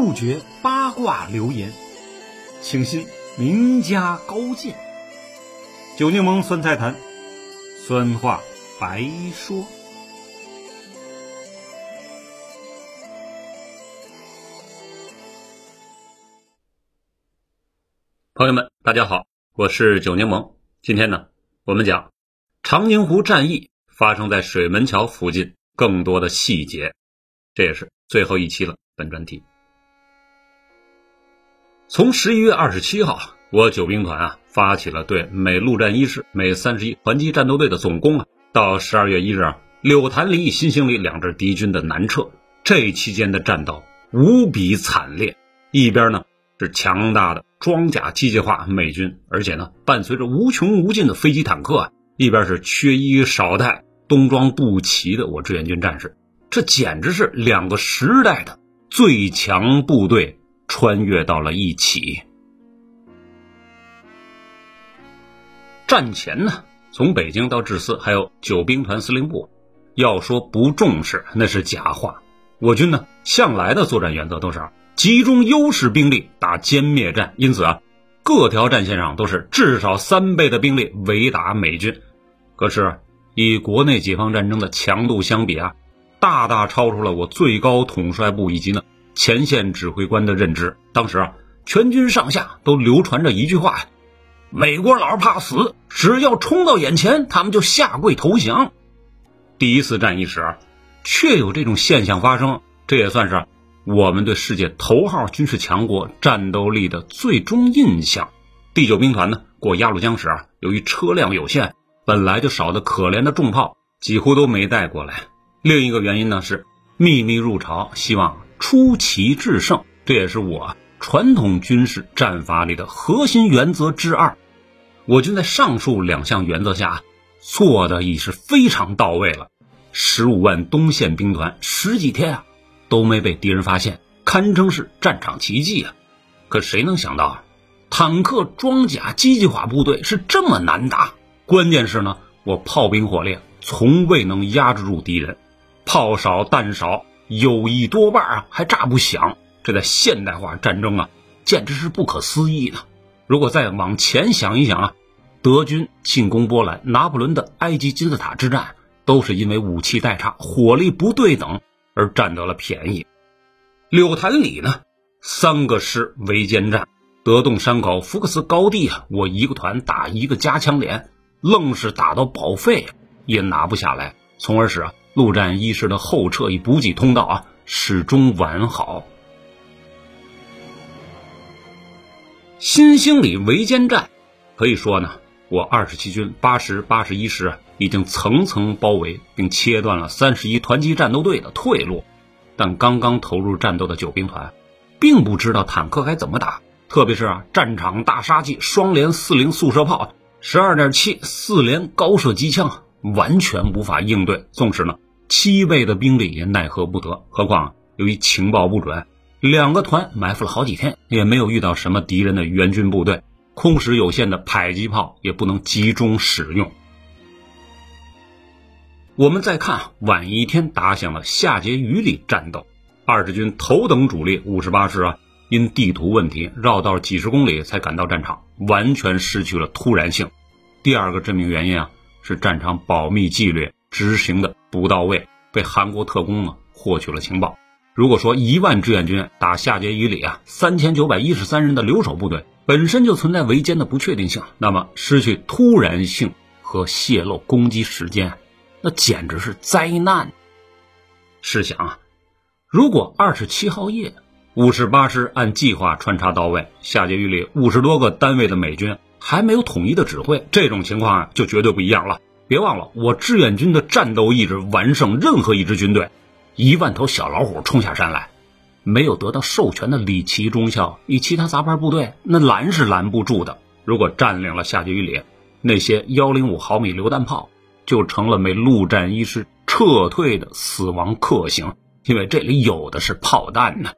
不绝八卦流言，请信名家高见。酒柠檬酸菜坛，酸话白说。朋友们，大家好，我是酒柠檬。今天呢，我们讲长宁湖战役发生在水门桥附近更多的细节，这也是最后一期了。本专题从十一月二十七号，我九兵团啊发起了对美陆战一师、美三十一团级战斗队的总攻啊，到十二月一日啊，柳潭里、新兴里两支敌军的南撤，这期间的战斗无比惨烈，一边呢。是强大的装甲机械化美军，而且呢，伴随着无穷无尽的飞机坦克啊，一边是缺衣少带、冬装不齐的我志愿军战士，这简直是两个时代的最强部队穿越到了一起。战前呢，从北京到至四，还有九兵团司令部，要说不重视那是假话。我军呢，向来的作战原则都是。集中优势兵力打歼灭战，因此啊，各条战线上都是至少三倍的兵力围打美军。可是，以国内解放战争的强度相比啊，大大超出了我最高统帅部以及呢前线指挥官的认知。当时啊，全军上下都流传着一句话呀：美国佬怕死，只要冲到眼前，他们就下跪投降。第一次战役时，确有这种现象发生，这也算是。我们对世界头号军事强国战斗力的最终印象。第九兵团呢，过鸭绿江时啊，由于车辆有限，本来就少得可怜的重炮几乎都没带过来。另一个原因呢是秘密入朝，希望出奇制胜，这也是我传统军事战法里的核心原则之二。我军在上述两项原则下做的已是非常到位了。十五万东线兵团十几天啊。都没被敌人发现，堪称是战场奇迹啊！可谁能想到啊，坦克、装甲、机械化部队是这么难打？关键是呢，我炮兵火力从未能压制住敌人，炮少弹少，有一多半啊还炸不响。这在现代化战争啊，简直是不可思议的。如果再往前想一想啊，德军进攻波兰、拿破仑的埃及金字塔之战，都是因为武器代差、火力不对等。而占得了便宜。柳潭里呢，三个师围歼战，德洞山口、福克斯高地啊，我一个团打一个加强连，愣是打到报废也拿不下来，从而使啊陆战一师的后撤与补给通道啊始终完好。新兴里围歼战，可以说呢，我二十七军八十八十一师。已经层层包围并切断了三十一团级战斗队的退路，但刚刚投入战斗的九兵团，并不知道坦克该怎么打，特别是啊，战场大杀器双连四零速射炮、十二点七四连高射机枪，完全无法应对。纵使呢七倍的兵力也奈何不得。何况由于情报不准，两个团埋伏了好几天，也没有遇到什么敌人的援军部队，空时有限的迫击炮也不能集中使用。我们再看晚一天打响了夏桀榆里战斗，二十军头等主力五十八师啊，因地图问题绕道几十公里才赶到战场，完全失去了突然性。第二个致命原因啊，是战场保密纪律执行的不到位，被韩国特工呢获取了情报。如果说一万志愿军打夏桀榆里啊，三千九百一十三人的留守部队本身就存在围歼的不确定性，那么失去突然性和泄露攻击时间。那简直是灾难！试想啊，如果二十七号夜五十八师按计划穿插到位，夏桀榆里五十多个单位的美军还没有统一的指挥，这种情况啊就绝对不一样了。别忘了，我志愿军的战斗意志完胜任何一支军队。一万头小老虎冲下山来，没有得到授权的李奇中校与其他杂牌部队，那拦是拦不住的。如果占领了夏桀榆里，那些幺零五毫米榴弹炮。就成了美陆战一师撤退的死亡克星，因为这里有的是炮弹呢。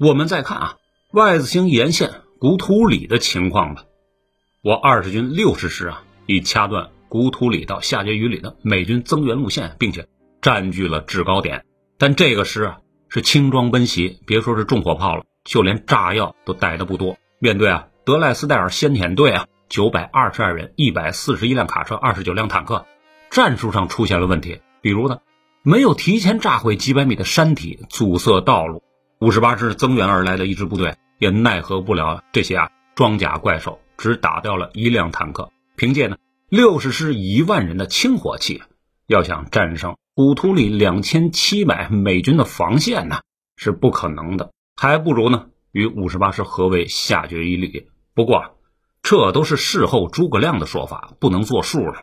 我们再看啊，Y 字形沿线古土里的情况吧。我二十军六十师啊，已掐断古土里到夏桀榆里的美军增援路线，并且占据了制高点。但这个师啊，是轻装奔袭，别说是重火炮了，就连炸药都带的不多。面对啊德赖斯戴尔先遣队啊，九百二十二人，一百四十一辆卡车，二十九辆坦克，战术上出现了问题。比如呢，没有提前炸毁几百米的山体，阻塞道路。五十八师增援而来的一支部队也奈何不了这些啊装甲怪兽，只打掉了一辆坦克。凭借呢六十师一万人的轻火器，要想战胜古图里两千七百美军的防线呢，是不可能的。还不如呢与五十八师合围，下决一旅。不过，这都是事后诸葛亮的说法，不能作数了。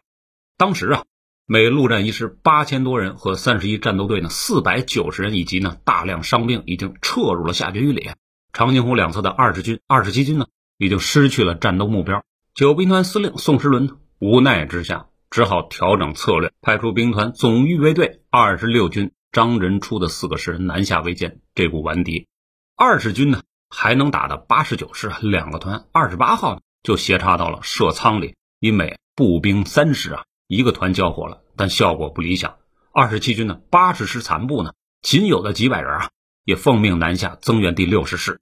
当时啊。美陆战一师八千多人和三十一战斗队呢四百九十人以及呢大量伤兵已经撤入了下决峪里，长津湖两侧的二十军、二十七军呢已经失去了战斗目标。九兵团司令宋时轮呢无奈之下只好调整策略，派出兵团总预备队二十六军张仁初的四个师南下围歼这股顽敌。二十军呢还能打的八十九师两个团二十八号呢就斜插到了射仓里，因为步兵三师啊。一个团交火了，但效果不理想。二十七军呢，八十师残部呢，仅有的几百人啊，也奉命南下增援第六十师。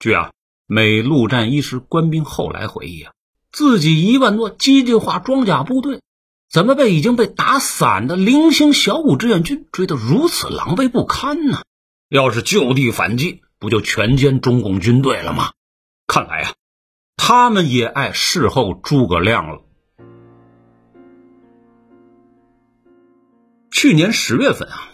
据啊，美陆战一师官兵后来回忆啊，自己一万多机械化装甲部队，怎么被已经被打散的零星小股志愿军追得如此狼狈不堪呢？要是就地反击，不就全歼中共军队了吗？看来啊，他们也爱事后诸葛亮了。去年十月份啊，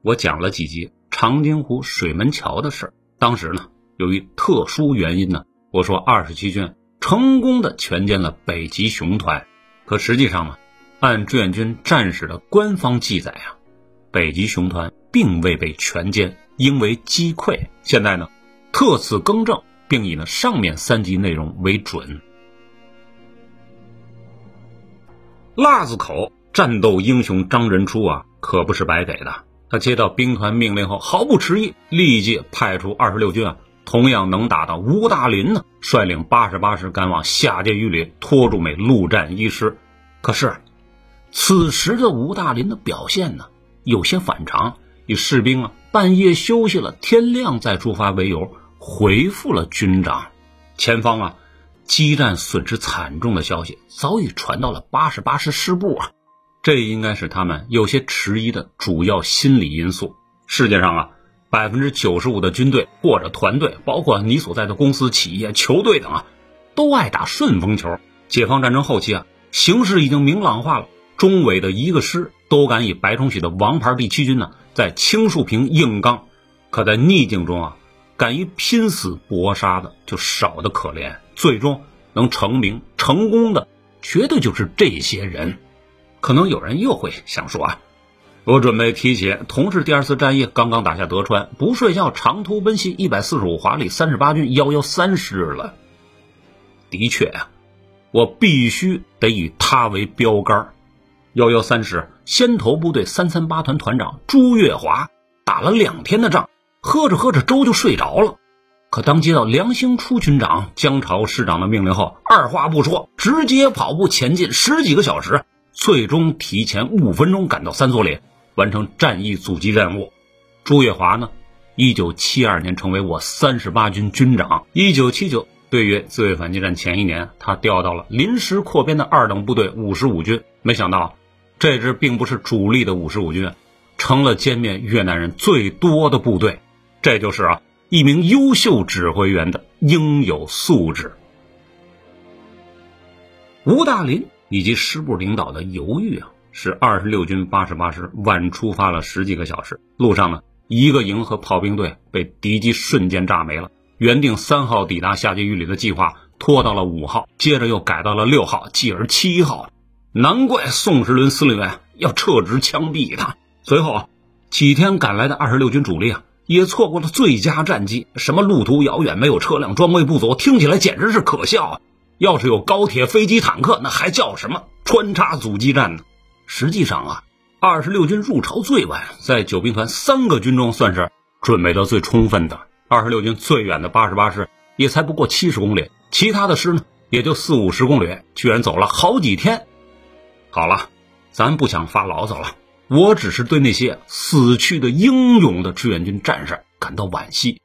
我讲了几集长津湖水门桥的事儿。当时呢，由于特殊原因呢，我说二十七军成功的全歼了北极熊团。可实际上呢，按志愿军战史的官方记载啊，北极熊团并未被全歼，因为击溃。现在呢，特此更正，并以呢上面三集内容为准。腊子口。战斗英雄张仁初啊，可不是白给的。他接到兵团命令后，毫不迟疑，立即派出二十六军啊，同样能打的吴大林呢，率领八十八师赶往下界峪里拖住美陆战一师。可是，此时的吴大林的表现呢，有些反常，以士兵啊半夜休息了，天亮再出发为由，回复了军长，前方啊，激战损失惨重的消息早已传到了八十八师师部啊。这应该是他们有些迟疑的主要心理因素。世界上啊，百分之九十五的军队或者团队，包括你所在的公司、企业、球队等啊，都爱打顺风球。解放战争后期啊，形势已经明朗化了，中委的一个师都敢以白崇禧的王牌第七军呢，在青树坪硬刚。可在逆境中啊，敢于拼死搏杀的就少得可怜。最终能成名成功的，绝对就是这些人。可能有人又会想说啊，我准备提起同是第二次战役刚刚打下德川，不睡觉长途奔袭一百四十五华里三十八军幺幺三师了。的确啊，我必须得以他为标杆。幺幺三师先头部队三三八团团长朱月华打了两天的仗，喝着喝着粥就睡着了。可当接到梁兴初军长、江潮师长的命令后，二话不说，直接跑步前进十几个小时。最终提前五分钟赶到三所岭，完成战役阻击任务。朱月华呢，一九七二年成为我三十八军军长。一九七九对于自卫反击战前一年，他调到了临时扩编的二等部队五十五军。没想到，这支并不是主力的五十五军，成了歼灭越南人最多的部队。这就是啊，一名优秀指挥员的应有素质。吴大林。以及师部领导的犹豫啊，是二十六军八十八师晚出发了十几个小时。路上呢，一个营和炮兵队被敌机瞬间炸没了。原定三号抵达下界峪里的计划拖到了五号，接着又改到了六号，继而七号。难怪宋时轮司令员要撤职枪毙他。随后啊，几天赶来的二十六军主力啊，也错过了最佳战机。什么路途遥远，没有车辆，装备不足，听起来简直是可笑啊。要是有高铁、飞机、坦克，那还叫什么穿插阻击战呢？实际上啊，二十六军入朝最晚，在九兵团三个军中算是准备的最充分的。二十六军最远的八十八师也才不过七十公里，其他的师呢也就四五十公里，居然走了好几天。好了，咱不想发牢骚了，我只是对那些死去的英勇的志愿军战士感到惋惜。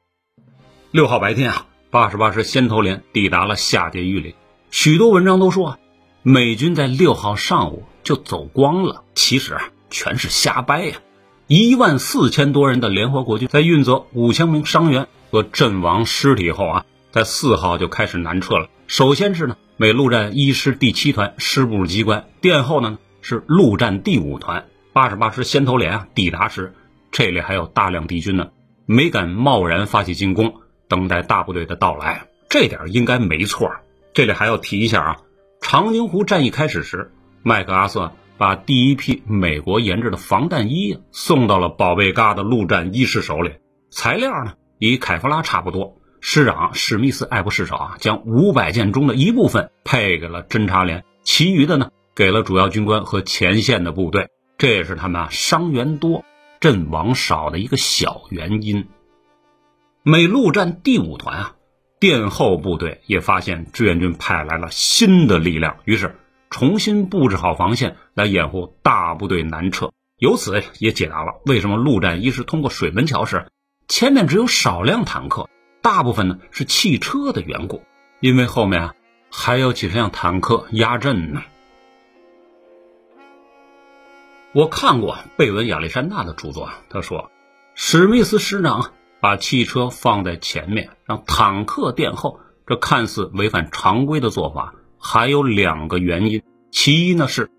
六号白天啊，八十八师先头连抵达了下碣峪里，许多文章都说啊，美军在六号上午就走光了，其实啊，全是瞎掰呀。一万四千多人的联合国军在运走五千名伤员和阵亡尸体后啊，在四号就开始南撤了。首先是呢，美陆战一师第七团师部机关，殿后呢是陆战第五团八十八师先头连啊。抵达时，这里还有大量敌军呢，没敢贸然发起进攻，等待大部队的到来。这点应该没错。这里还要提一下啊，长津湖战役开始时，麦克阿瑟。把第一批美国研制的防弹衣送到了宝贝疙瘩陆战一师手里，材料呢与凯夫拉差不多。师长史密斯爱不释手啊，将五百件中的一部分配给了侦察连，其余的呢给了主要军官和前线的部队。这也是他们啊伤员多、阵亡少的一个小原因。美陆战第五团啊，殿后部队也发现志愿军派来了新的力量，于是。重新布置好防线来掩护大部队南撤，由此也解答了为什么陆战一师通过水门桥时前面只有少量坦克，大部分呢是汽车的缘故，因为后面啊还有几十辆坦克压阵呢。我看过贝文亚历山大的著作，他说史密斯师长把汽车放在前面，让坦克殿后，这看似违反常规的做法。还有两个原因，其一呢是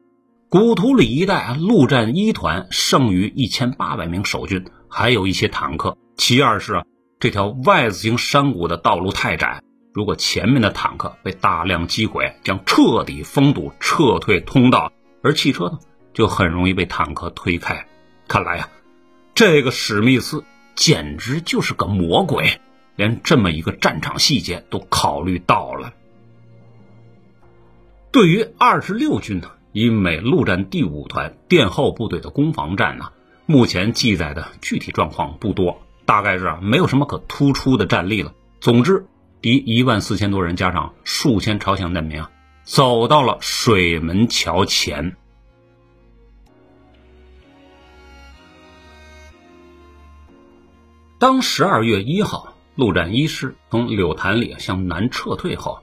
古图里一带陆战一团剩余一千八百名守军，还有一些坦克；其二是啊这条 Y 字形山谷的道路太窄，如果前面的坦克被大量击毁，将彻底封堵撤退通道，而汽车呢就很容易被坦克推开。看来呀，这个史密斯简直就是个魔鬼，连这么一个战场细节都考虑到了。对于二十六军呢，以美陆战第五团殿后部队的攻防战呢，目前记载的具体状况不多，大概是啊没有什么可突出的战例了。总之，敌一万四千多人加上数千朝鲜难民啊，走到了水门桥前。当十二月一号陆战一师从柳潭里向南撤退后，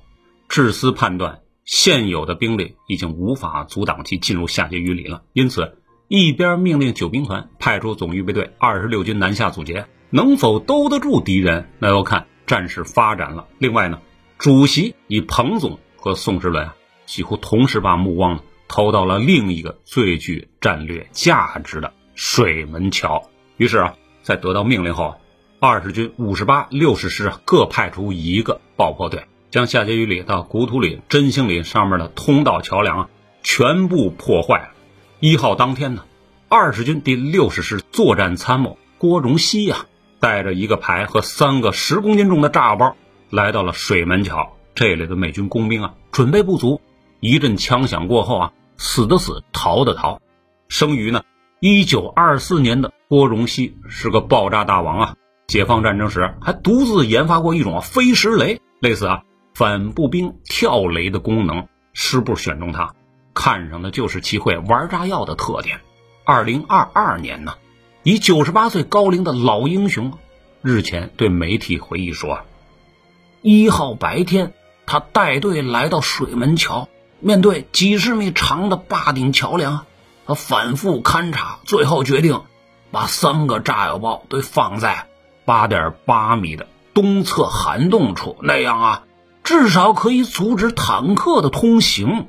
志思判断。现有的兵力已经无法阻挡其进入下碣隅里了，因此一边命令九兵团派出总预备队二十六军南下阻截，能否兜得住敌人，那要看战事发展了。另外呢，主席以彭总和宋之伦啊，几乎同时把目光投到了另一个最具战略价值的水门桥。于是啊，在得到命令后，二十军五十八、六十师各派出一个爆破队。将下碣峪里到古土里、真兴里上面的通道桥梁啊，全部破坏。一号当天呢，二十军第六十师作战参谋郭荣熙呀，带着一个排和三个十公斤重的炸药包，来到了水门桥。这里的美军工兵啊，准备不足。一阵枪响过后啊，死的死，逃的逃。生于呢，一九二四年的郭荣熙是个爆炸大王啊。解放战争时还独自研发过一种飞石雷，类似啊。反步兵跳雷的功能，师部选中他，看上的就是其会玩炸药的特点。二零二二年呢，以九十八岁高龄的老英雄，日前对媒体回忆说：“一号白天，他带队来到水门桥，面对几十米长的坝顶桥梁，他反复勘察，最后决定把三个炸药包都放在八点八米的东侧涵洞处，那样啊。”至少可以阻止坦克的通行。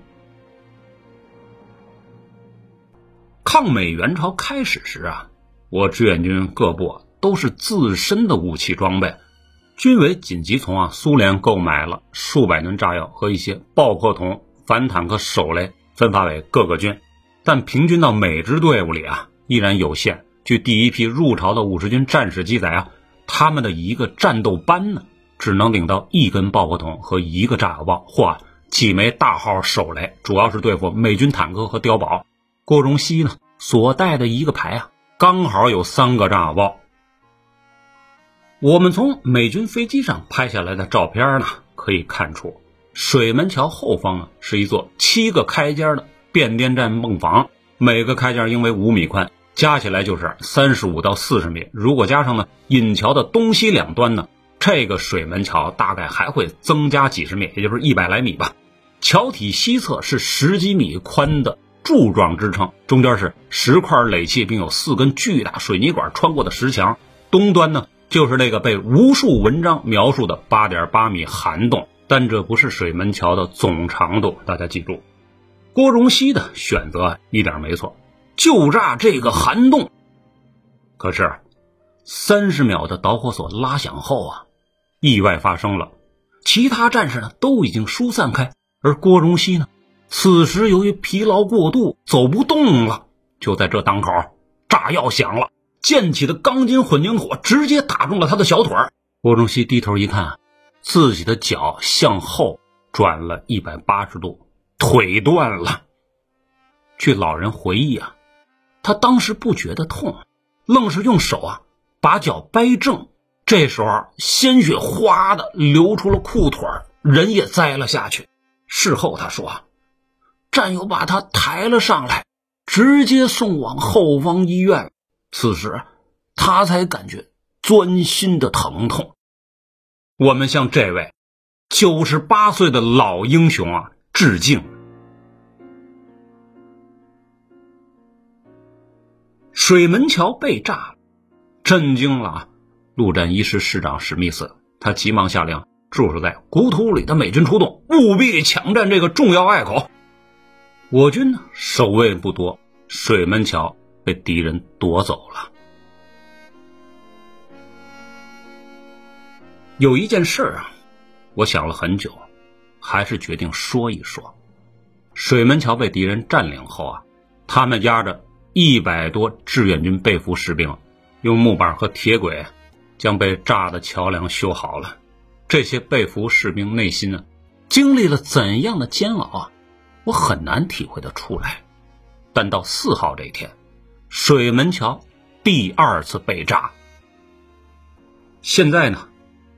抗美援朝开始时啊，我志愿军各部都是自身的武器装备，军委紧急从啊苏联购买了数百吨炸药和一些爆破筒、反坦克手雷，分发给各个军，但平均到每支队伍里啊依然有限。据第一批入朝的五十军战士记载啊，他们的一个战斗班呢。只能领到一根爆破筒和一个炸药包，或几枚大号手雷，主要是对付美军坦克和碉堡。郭荣熙呢所带的一个排啊，刚好有三个炸药包。我们从美军飞机上拍下来的照片呢，可以看出，水门桥后方啊是一座七个开间的变电站泵房，每个开间应为五米宽，加起来就是三十五到四十米。如果加上呢引桥的东西两端呢，这个水门桥大概还会增加几十米，也就是一百来米吧。桥体西侧是十几米宽的柱状支撑，中间是石块垒砌，并有四根巨大水泥管穿过的石墙。东端呢就是那个被无数文章描述的八点八米涵洞，但这不是水门桥的总长度，大家记住。郭荣熙的选择一点没错，就炸这个涵洞。可是三十秒的导火索拉响后啊，意外发生了，其他战士呢都已经疏散开。而郭荣熙呢，此时由于疲劳过度走不动了。就在这当口，炸药响了，溅起的钢筋混凝土直接打中了他的小腿。郭荣熙低头一看，自己的脚向后转了一百八十度，腿断了。据老人回忆啊，他当时不觉得痛，愣是用手啊把脚掰正，这时候鲜血哗的流出了裤腿，人也栽了下去。事后他说，战友把他抬了上来，直接送往后方医院。此时他才感觉钻心的疼痛。我们向这位九十八岁的老英雄啊致敬。水门桥被炸了，震惊了啊陆战一师师长史密斯，他急忙下令。驻守在古土里的美军出动，务必抢占这个重要隘口。我军呢，守卫不多，水门桥被敌人夺走了。有一件事啊，我想了很久，还是决定说一说。水门桥被敌人占领后啊，他们押着一百多志愿军被俘士兵，用木板和铁轨将被炸的桥梁修好了。这些被俘士兵内心啊，经历了怎样的煎熬啊？我很难体会得出来。但到四号这一天，水门桥第二次被炸。现在呢，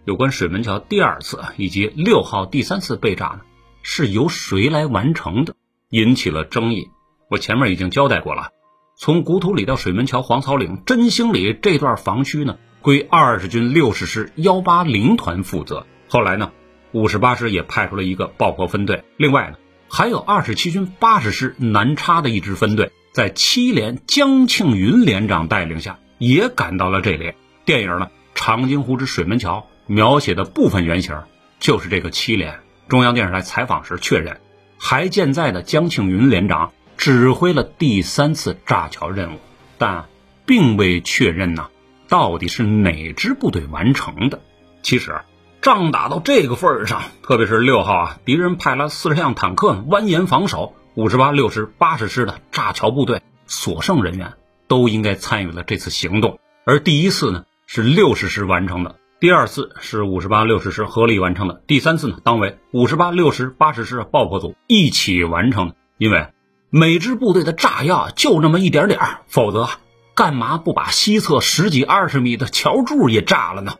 有关水门桥第二次以及六号第三次被炸呢，是由谁来完成的，引起了争议。我前面已经交代过了，从古土里到水门桥、黄草岭、真兴里这段防区呢。归二十军六十师幺八零团负责。后来呢，五十八师也派出了一个爆破分队。另外呢，还有二十七军八十师南叉的一支分队，在七连江庆云连长带领下，也赶到了这里。电影呢，《长津湖之水门桥》描写的部分原型就是这个七连。中央电视台采访时确认，还健在的江庆云连长指挥了第三次炸桥任务，但并未确认呢。到底是哪支部队完成的？其实，仗打到这个份儿上，特别是六号啊，敌人派了四十辆坦克蜿蜒防守，五十八、六十、八十师的炸桥部队所剩人员都应该参与了这次行动。而第一次呢是六十师完成的，第二次是五十八、六十师合力完成的，第三次呢当为五十八、六十、八十师爆破组一起完成的。因为每支部队的炸药就那么一点点儿否则。干嘛不把西侧十几二十米的桥柱也炸了呢？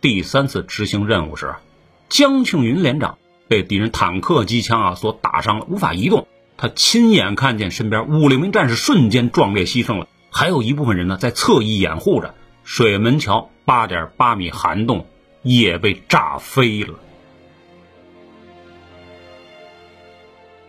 第三次执行任务时，江庆云连长被敌人坦克机枪啊所打伤了，无法移动。他亲眼看见身边五六名战士瞬间壮烈牺牲了，还有一部分人呢在侧翼掩护着。水门桥八点八米涵洞也被炸飞了。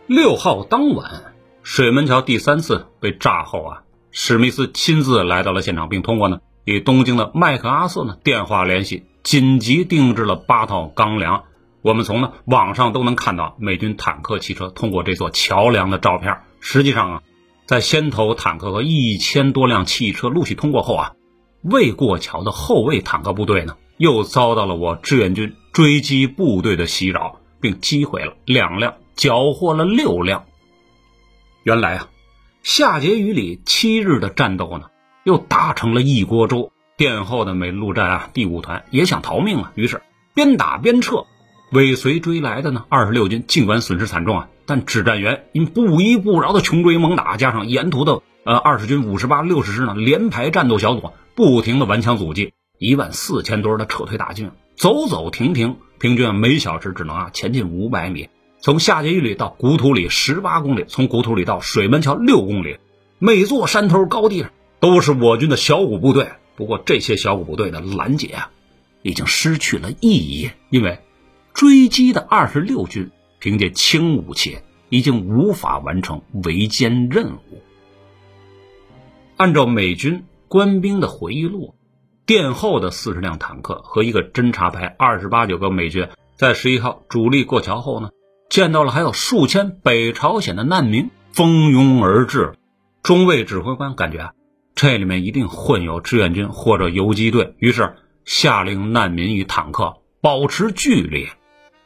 六号当晚，水门桥第三次被炸后啊。史密斯亲自来到了现场，并通过呢与东京的麦克阿瑟呢电话联系，紧急定制了八套钢梁。我们从呢网上都能看到美军坦克汽车通过这座桥梁的照片。实际上啊，在先头坦克和一千多辆汽车陆续通过后啊，未过桥的后卫坦克部队呢又遭到了我志愿军追击部队的袭扰，并击毁了两辆，缴获了六辆。原来啊。夏桀榆里七日的战斗呢，又打成了一锅粥。殿后的美陆战啊第五团也想逃命啊，于是边打边撤。尾随追来的呢二十六军尽管损失惨重啊，但指战员因不依不饶的穷追猛打，加上沿途的呃二十军五十八、六十师呢连排战斗小组不停的顽强阻击，一万四千多人的撤退大军走走停停，平均每小时只能啊前进五百米。从夏桀榆里到古土里十八公里，从古土里到水门桥六公里，每座山头高地上都是我军的小股部队。不过这些小股部队的拦截啊，已经失去了意义，因为追击的二十六军凭借轻武器，已经无法完成围歼任务。按照美军官兵的回忆录，殿后的四十辆坦克和一个侦察排二十八九个美军，在十一号主力过桥后呢，见到了还有数千北朝鲜的难民蜂拥而至。中尉指挥官感觉啊，这里面一定混有志愿军或者游击队，于是下令难民与坦克保持距离。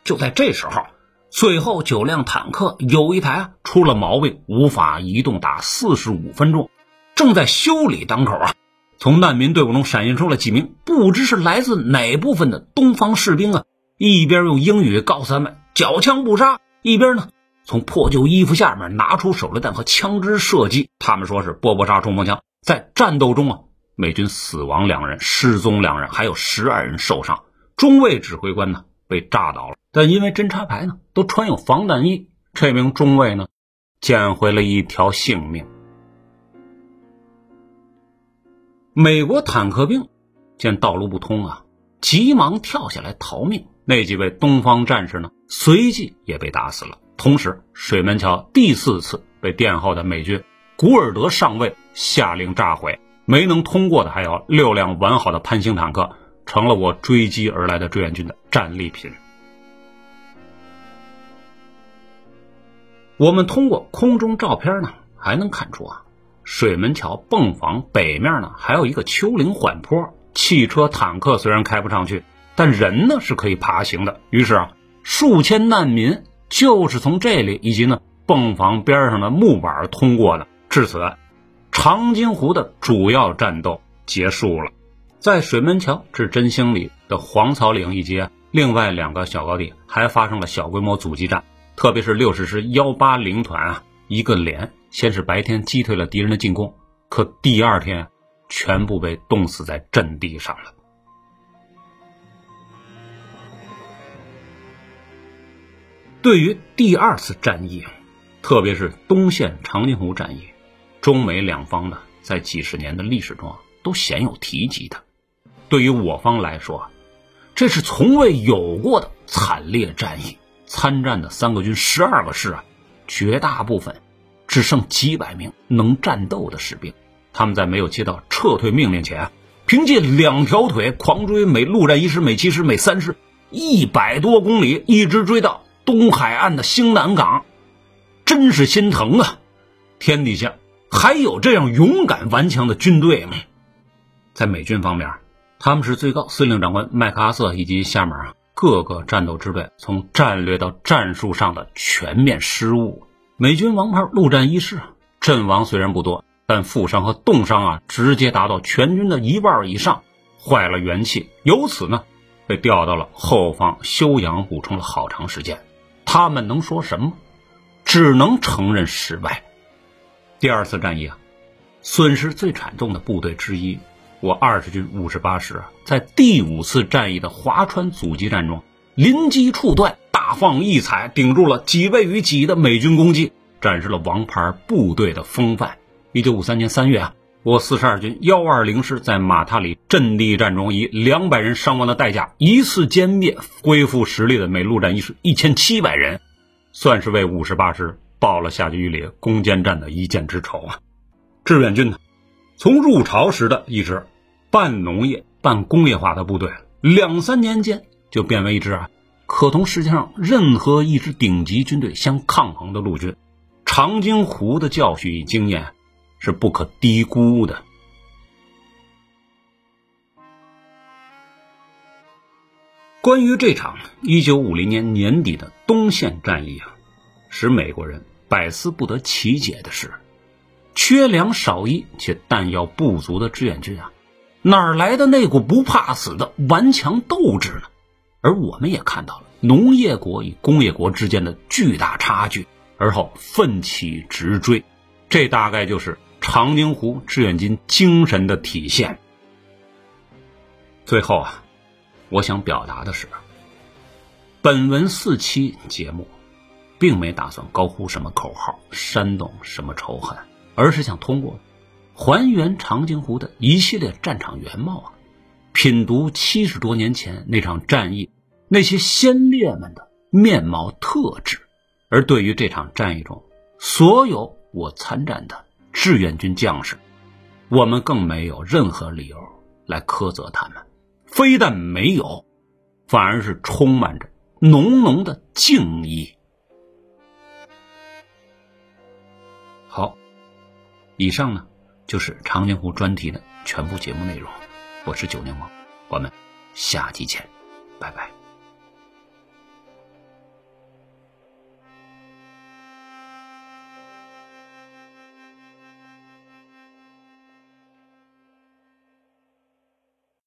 就在这时候，最后九辆坦克有一台啊出了毛病，无法移动达四十五分钟。正在修理当口啊，从难民队伍中闪现出了几名不知是来自哪部分的东方士兵啊！一边用英语告诉他们“缴枪不杀”，一边呢从破旧衣服下面拿出手榴弹和枪支射击。他们说是波波沙冲锋枪。在战斗中啊，美军死亡两人，失踪两人，还有十二人受伤。中尉指挥官呢被炸倒了，但因为侦察排呢都穿有防弹衣，这名中尉呢捡回了一条性命。美国坦克兵见道路不通啊，急忙跳下来逃命。那几位东方战士呢，随即也被打死了。同时，水门桥第四次被殿后的美军古尔德上尉下令炸毁，没能通过的还有六辆完好的潘兴坦克，成了我追击而来的志愿军的战利品。我们通过空中照片呢，还能看出啊。水门桥泵房北面呢，还有一个丘陵缓坡，汽车、坦克虽然开不上去，但人呢是可以爬行的。于是啊，数千难民就是从这里以及呢泵房边上的木板通过的。至此，长津湖的主要战斗结束了。在水门桥至真兴里的黄草岭以及另外两个小高地，还发生了小规模阻击战，特别是六十师幺八零团啊，一个连。先是白天击退了敌人的进攻，可第二天全部被冻死在阵地上了。对于第二次战役，特别是东线长津湖战役，中美两方呢，在几十年的历史中啊都鲜有提及的。对于我方来说，这是从未有过的惨烈战役。参战的三个军十二个师啊，绝大部分。只剩几百名能战斗的士兵，他们在没有接到撤退命令前，凭借两条腿狂追美陆战一师、美七师、美三师，一百多公里，一直追到东海岸的兴南港，真是心疼啊！天底下还有这样勇敢顽强的军队吗？在美军方面，他们是最高司令长官麦克阿瑟以及下面啊各个战斗支队从战略到战术上的全面失误。美军王牌陆战一师阵亡虽然不多，但负伤和冻伤啊，直接达到全军的一半以上，坏了元气。由此呢，被调到了后方休养补充了好长时间。他们能说什么？只能承认失败。第二次战役啊，损失最惨重的部队之一，我二十军五十八师啊，在第五次战役的华川阻击战中，临机处断。大放异彩，顶住了几倍于己的美军攻击，展示了王牌部队的风范。一九五三年三月啊，我四十二军幺二零师在马塔里阵地战中，以两百人伤亡的代价，一次歼灭恢复实力的美陆战一师一千七百人，算是为五十八师报了夏季里攻坚战的一箭之仇啊！志愿军呢，从入朝时的一支半农业半工业化的部队，两三年间就变为一支啊。可同世界上任何一支顶级军队相抗衡的陆军，长津湖的教训与经验是不可低估的。关于这场一九五零年年底的东线战役啊，使美国人百思不得其解的是，缺粮少衣且弹药不足的志愿军啊，哪来的那股不怕死的顽强斗志呢？而我们也看到了农业国与工业国之间的巨大差距，而后奋起直追，这大概就是长津湖志愿军精神的体现。最后啊，我想表达的是，本文四期节目，并没打算高呼什么口号，煽动什么仇恨，而是想通过还原长津湖的一系列战场原貌啊，品读七十多年前那场战役那些先烈们的面貌特质，而对于这场战役中所有我参战的志愿军将士，我们更没有任何理由来苛责他们，非但没有，反而是充满着浓浓的敬意。好，以上呢就是长津湖专题的全部节目内容。我是九柠檬，我们下期见，拜拜。